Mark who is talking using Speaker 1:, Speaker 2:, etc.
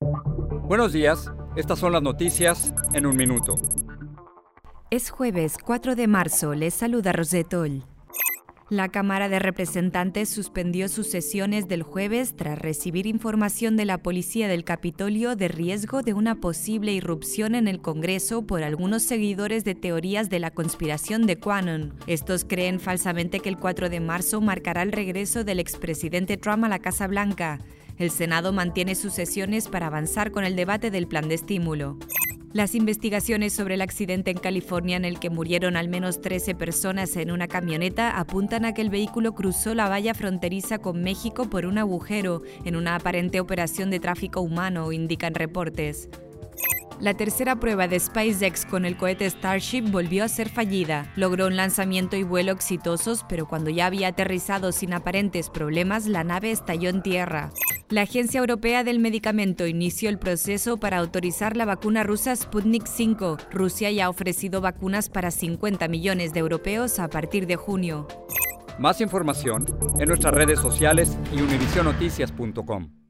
Speaker 1: Buenos días, estas son las noticias en un minuto.
Speaker 2: Es jueves 4 de marzo, les saluda Rosetol. La Cámara de Representantes suspendió sus sesiones del jueves tras recibir información de la Policía del Capitolio de riesgo de una posible irrupción en el Congreso por algunos seguidores de teorías de la conspiración de Quanon. Estos creen falsamente que el 4 de marzo marcará el regreso del expresidente Trump a la Casa Blanca. El Senado mantiene sus sesiones para avanzar con el debate del plan de estímulo. Las investigaciones sobre el accidente en California en el que murieron al menos 13 personas en una camioneta apuntan a que el vehículo cruzó la valla fronteriza con México por un agujero en una aparente operación de tráfico humano, indican reportes. La tercera prueba de SpaceX con el cohete Starship volvió a ser fallida. Logró un lanzamiento y vuelo exitosos, pero cuando ya había aterrizado sin aparentes problemas, la nave estalló en tierra. La Agencia Europea del Medicamento inició el proceso para autorizar la vacuna rusa Sputnik V. Rusia ya ha ofrecido vacunas para 50 millones de europeos a partir de junio.
Speaker 1: Más información en nuestras redes sociales y univisionoticias.com.